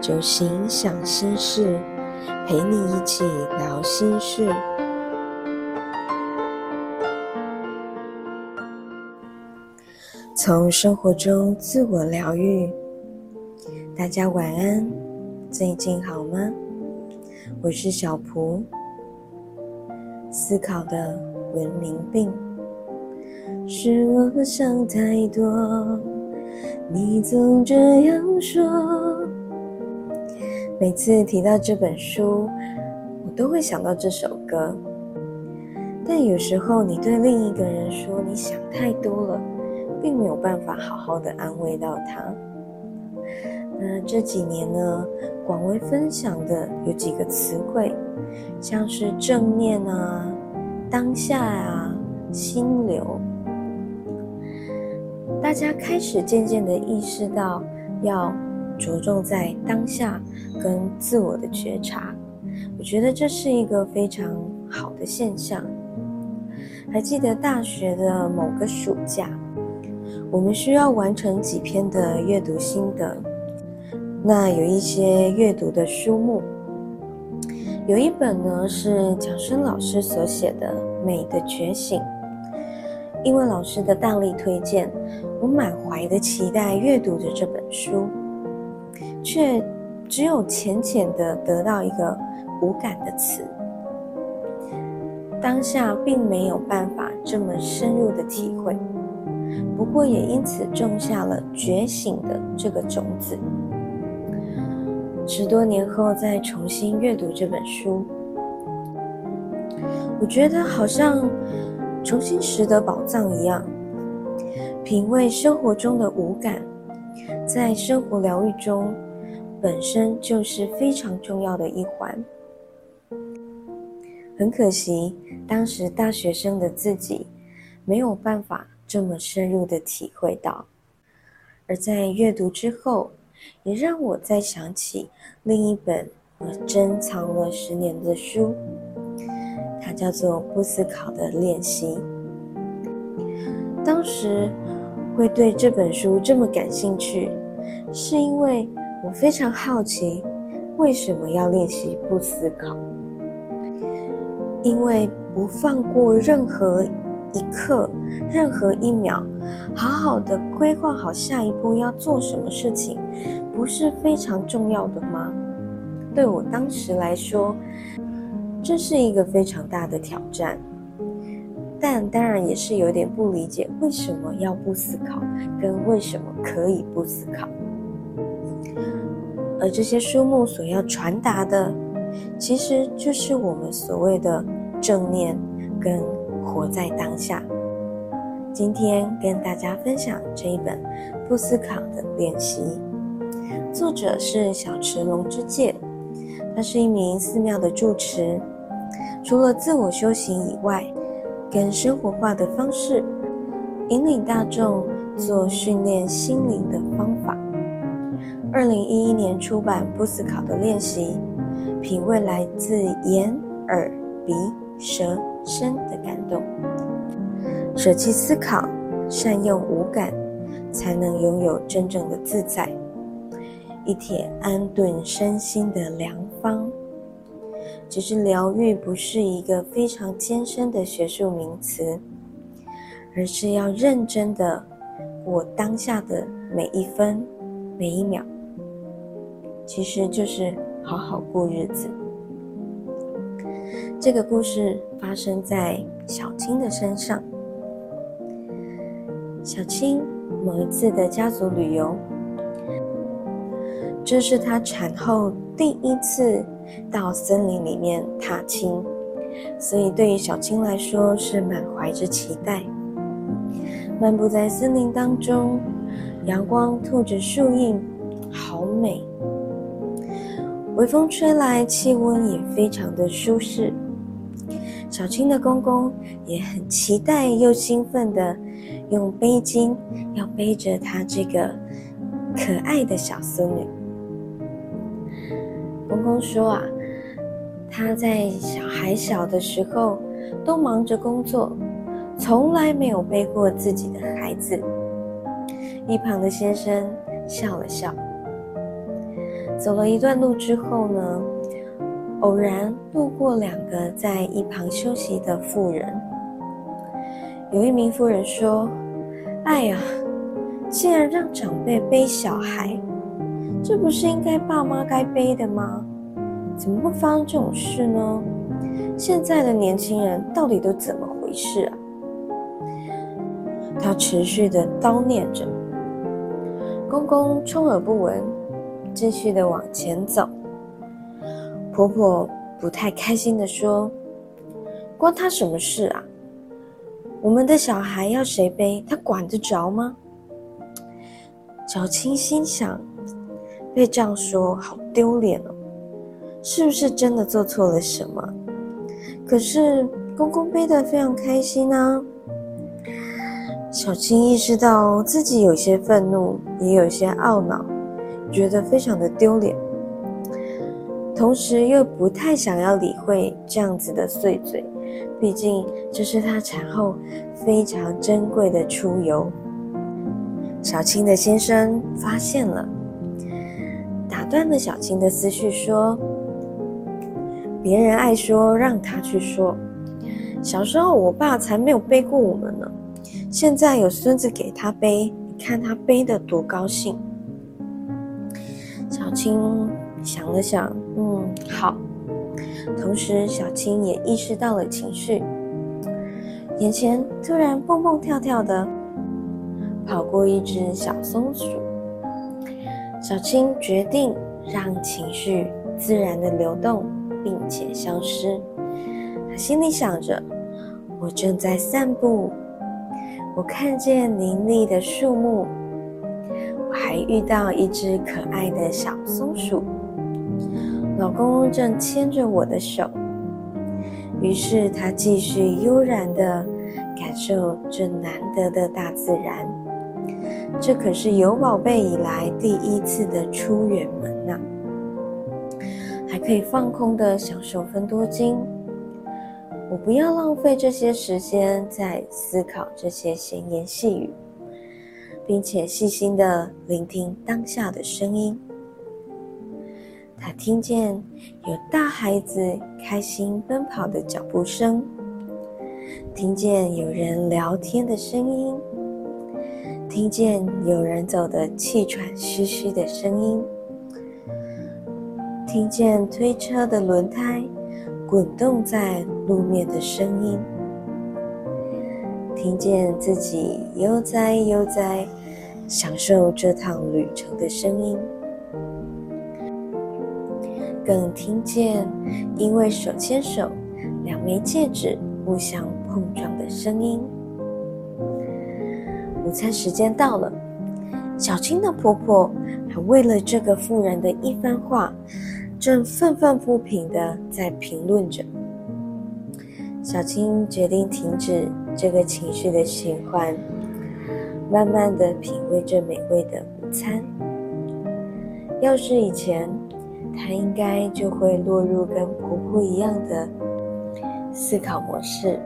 就心想心事，陪你一起聊心事。从生活中自我疗愈。大家晚安，最近好吗？我是小蒲。思考的文明病，是我想太多。你总这样说。每次提到这本书，我都会想到这首歌。但有时候，你对另一个人说你想太多了，并没有办法好好的安慰到他。那这几年呢，广为分享的有几个词汇，像是正念啊、当下啊、心流。大家开始渐渐的意识到要。着重在当下跟自我的觉察，我觉得这是一个非常好的现象。还记得大学的某个暑假，我们需要完成几篇的阅读心得。那有一些阅读的书目，有一本呢是蒋生老师所写的《美的觉醒》，因为老师的大力推荐，我满怀的期待阅读着这本书。却只有浅浅的得到一个无感的词，当下并没有办法这么深入的体会，不过也因此种下了觉醒的这个种子。十多年后再重新阅读这本书，我觉得好像重新拾得宝藏一样，品味生活中的无感，在生活疗愈中。本身就是非常重要的一环。很可惜，当时大学生的自己没有办法这么深入的体会到。而在阅读之后，也让我再想起另一本我珍藏了十年的书，它叫做《不思考的练习》。当时会对这本书这么感兴趣，是因为。我非常好奇，为什么要练习不思考？因为不放过任何一刻、任何一秒，好好的规划好下一步要做什么事情，不是非常重要的吗？对我当时来说，这是一个非常大的挑战。但当然也是有点不理解，为什么要不思考，跟为什么可以不思考。而这些书目所要传达的，其实就是我们所谓的正念跟活在当下。今天跟大家分享这一本《不思考的练习》，作者是小池龙之介，他是一名寺庙的住持。除了自我修行以外，跟生活化的方式，引领大众做训练心灵的方法。二零一一年出版《不思考的练习》，品味来自眼、耳、鼻、舌、身的感动，舍弃思考，善用五感，才能拥有真正的自在。一帖安顿身心的良方。只是疗愈不是一个非常艰深的学术名词，而是要认真的过当下的每一分每一秒。其实就是好好过日子。这个故事发生在小青的身上。小青某一次的家族旅游，这是她产后第一次到森林里面踏青，所以对于小青来说是满怀着期待。漫步在森林当中，阳光透着树荫，好美。微风吹来，气温也非常的舒适。小青的公公也很期待又兴奋的用背巾要背着他这个可爱的小孙女。公公说啊，他在小孩小的时候都忙着工作，从来没有背过自己的孩子。一旁的先生笑了笑。走了一段路之后呢，偶然路过两个在一旁休息的妇人。有一名妇人说：“哎呀，竟然让长辈背小孩，这不是应该爸妈该背的吗？怎么会发生这种事呢？现在的年轻人到底都怎么回事啊？”他持续的叨念着。公公充耳不闻。继续的往前走，婆婆不太开心的说：“关他什么事啊？我们的小孩要谁背，他管得着吗？”小青心想：“被这样说，好丢脸哦！是不是真的做错了什么？”可是公公背得非常开心啊。小青意识到自己有些愤怒，也有些懊恼。觉得非常的丢脸，同时又不太想要理会这样子的碎嘴，毕竟这是他产后非常珍贵的出游。小青的先生发现了，打断了小青的思绪，说：“别人爱说，让他去说。小时候我爸才没有背过我们呢，现在有孙子给他背，你看他背的多高兴。”小青想了想，嗯，好。同时，小青也意识到了情绪，眼前突然蹦蹦跳跳的跑过一只小松鼠。小青决定让情绪自然的流动，并且消失。他心里想着：我正在散步，我看见林立的树木。还遇到一只可爱的小松鼠，老公正牵着我的手，于是他继续悠然的感受这难得的大自然。这可是有宝贝以来第一次的出远门呐，还可以放空的享受分多金。我不要浪费这些时间在思考这些闲言细语。并且细心的聆听当下的声音，他听见有大孩子开心奔跑的脚步声，听见有人聊天的声音，听见有人走的气喘吁吁的声音，听见推车的轮胎滚动在路面的声音。听见自己悠哉悠哉，享受这趟旅程的声音，更听见因为手牵手，两枚戒指互相碰撞的声音。午餐时间到了，小青的婆婆还为了这个妇人的一番话，正愤愤不平的在评论着。小青决定停止这个情绪的循环，慢慢的品味这美味的午餐。要是以前，她应该就会落入跟婆婆一样的思考模式，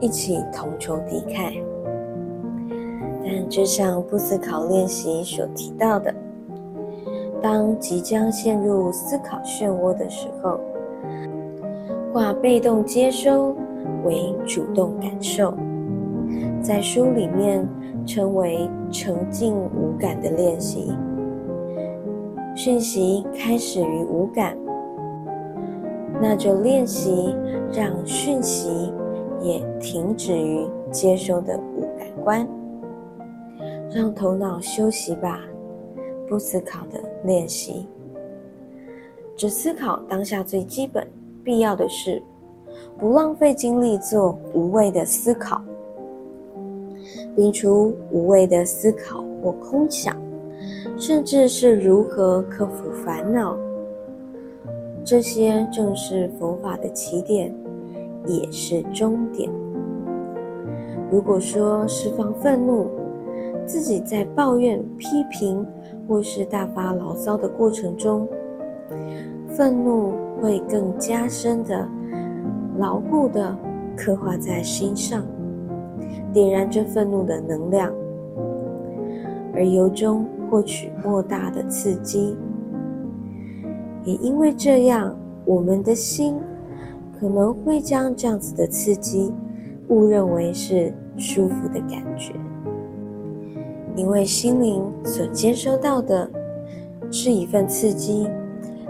一起同仇敌忾。但就像不思考练习所提到的，当即将陷入思考漩涡的时候。化被动接收为主动感受，在书里面称为沉浸无感的练习。讯息开始于无感，那就练习让讯息也停止于接收的无感官，让头脑休息吧。不思考的练习，只思考当下最基本。必要的事，不浪费精力做无谓的思考，摒除无谓的思考或空想，甚至是如何克服烦恼。这些正是佛法的起点，也是终点。如果说释放愤怒，自己在抱怨、批评或是大发牢骚的过程中，愤怒。会更加深的、牢固的刻画在心上，点燃这愤怒的能量，而由中获取莫大的刺激。也因为这样，我们的心可能会将这样子的刺激误认为是舒服的感觉，因为心灵所接收到的是一份刺激，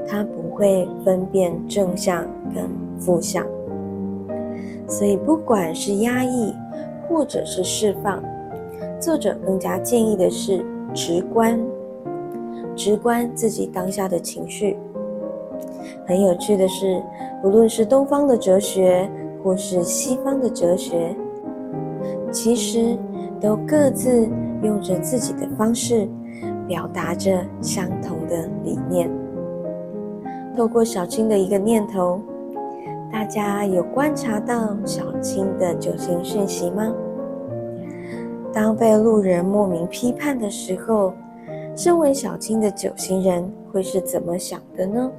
它不会分辨正向跟负向，所以不管是压抑或者是释放，作者更加建议的是直观。直观自己当下的情绪。很有趣的是，不论是东方的哲学，或是西方的哲学，其实都各自用着自己的方式，表达着相同的理念。透过小青的一个念头，大家有观察到小青的九型讯息吗？当被路人莫名批判的时候。身为小青的九型人会是怎么想的呢？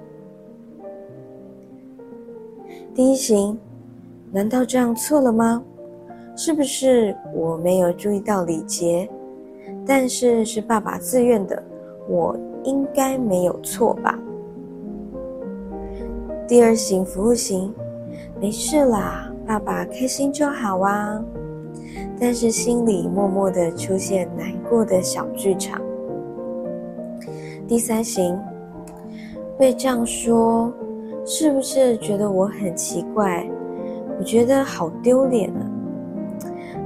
第一型，难道这样错了吗？是不是我没有注意到礼节？但是是爸爸自愿的，我应该没有错吧？第二型服务型，没事啦，爸爸开心就好啊。但是心里默默的出现难过的小剧场。第三型被这样说，是不是觉得我很奇怪？我觉得好丢脸啊！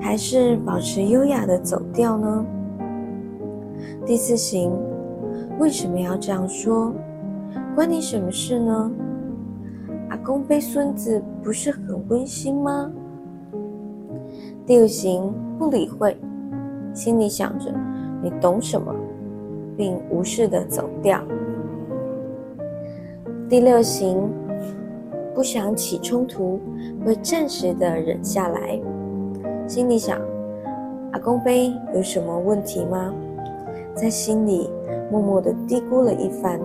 还是保持优雅的走掉呢？第四型为什么要这样说？关你什么事呢？公背孙子不是很温馨吗？第五型不理会，心里想着你懂什么？并无视的走掉。第六型不想起冲突，会暂时的忍下来，心里想：阿公杯有什么问题吗？在心里默默的嘀咕了一番。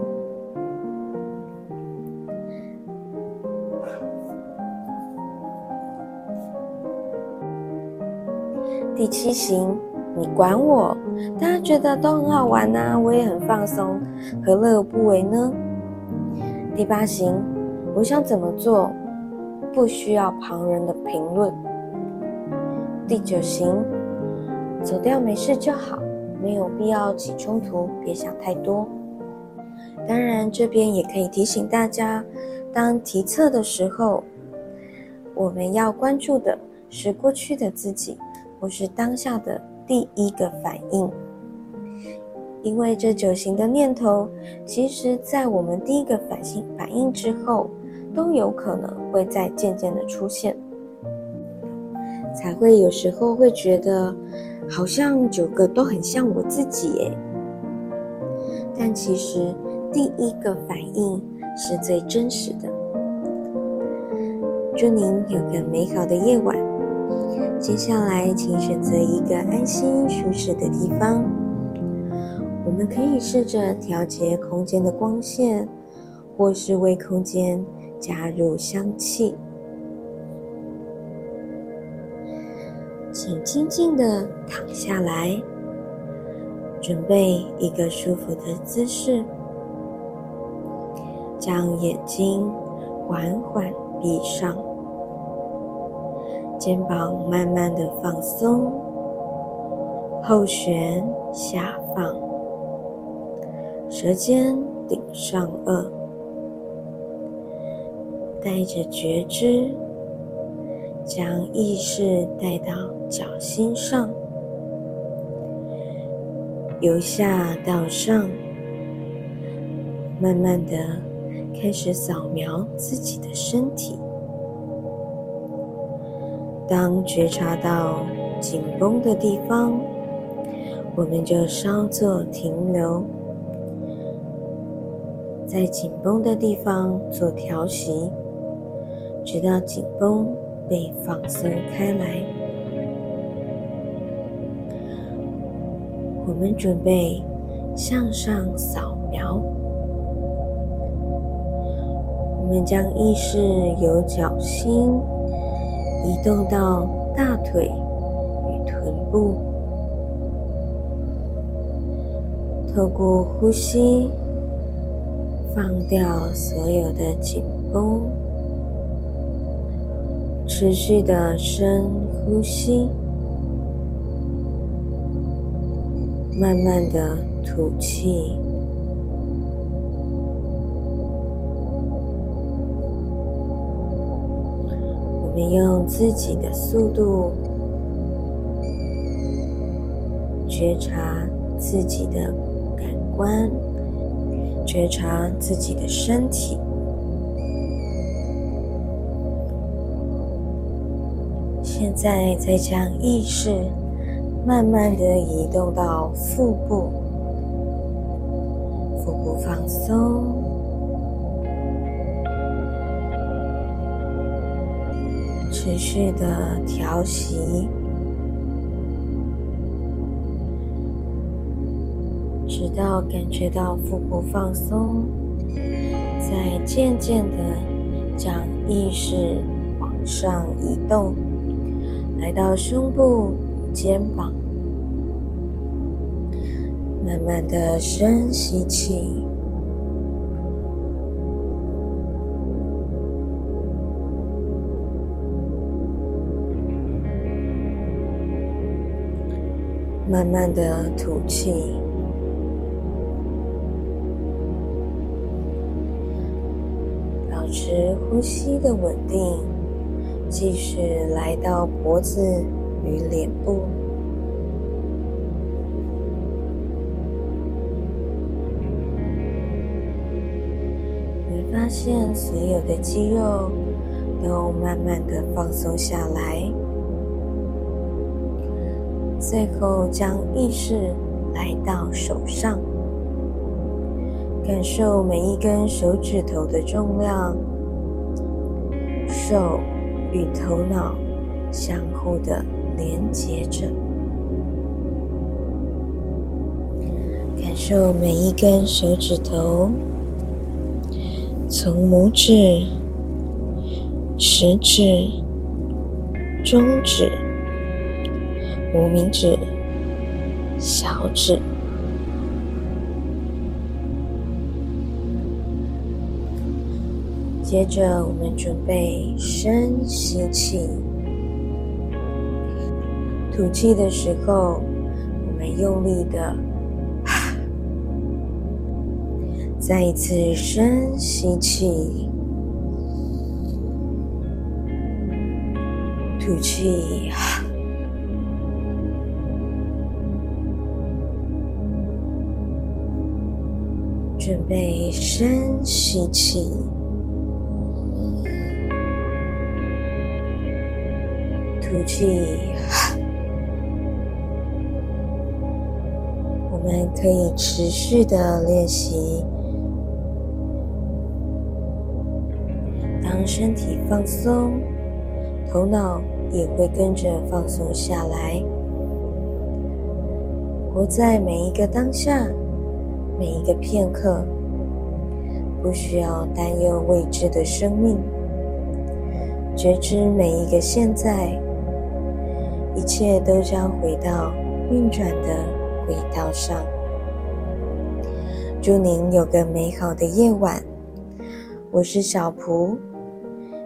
第七型。你管我？大家觉得都很好玩呐，我也很放松，何乐而不为呢？第八型，我想怎么做，不需要旁人的评论。第九型，走掉没事就好，没有必要起冲突，别想太多。当然，这边也可以提醒大家，当提测的时候，我们要关注的是过去的自己，不是当下的。第一个反应，因为这九型的念头，其实在我们第一个反应反应之后，都有可能会在渐渐的出现，才会有时候会觉得好像九个都很像我自己耶。但其实第一个反应是最真实的。祝您有个美好的夜晚。接下来，请选择一个安心舒适的地方。我们可以试着调节空间的光线，或是为空间加入香气。请静静的躺下来，准备一个舒服的姿势，将眼睛缓缓闭上。肩膀慢慢的放松，后旋下放，舌尖顶上颚，带着觉知，将意识带到脚心上，由下到上，慢慢的开始扫描自己的身体。当觉察到紧绷的地方，我们就稍作停留，在紧绷的地方做调息，直到紧绷被放松开来。我们准备向上扫描，我们将意识由脚心。移动到大腿与臀部，透过呼吸放掉所有的紧绷，持续的深呼吸，慢慢的吐气。们用自己的速度觉察自己的感官。觉察自己的身体，现在再将意识慢慢的移动到腹部，腹部放松，持续的调息。直到感觉到腹部放松，再渐渐的将意识往上移动，来到胸部、肩膀，慢慢的深吸气，慢慢的吐气。保持呼吸的稳定，继续来到脖子与脸部。你发现所有的肌肉都慢慢的放松下来，最后将意识来到手上。感受每一根手指头的重量，手与头脑相互的连接着。感受每一根手指头，从拇指、食指、中指、无名指、小指。接着，我们准备深吸气，吐气的时候，我们用力的，再一次深吸气，吐气，准备深吸气。吐气，我们可以持续的练习。当身体放松，头脑也会跟着放松下来。活在每一个当下，每一个片刻，不需要担忧未知的生命，觉知每一个现在。一切都将回到运转的轨道上。祝您有个美好的夜晚。我是小蒲，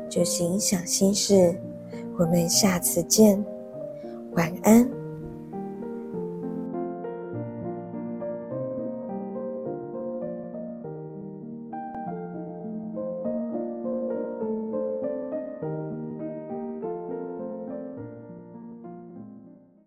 就行想心事，我们下次见，晚安。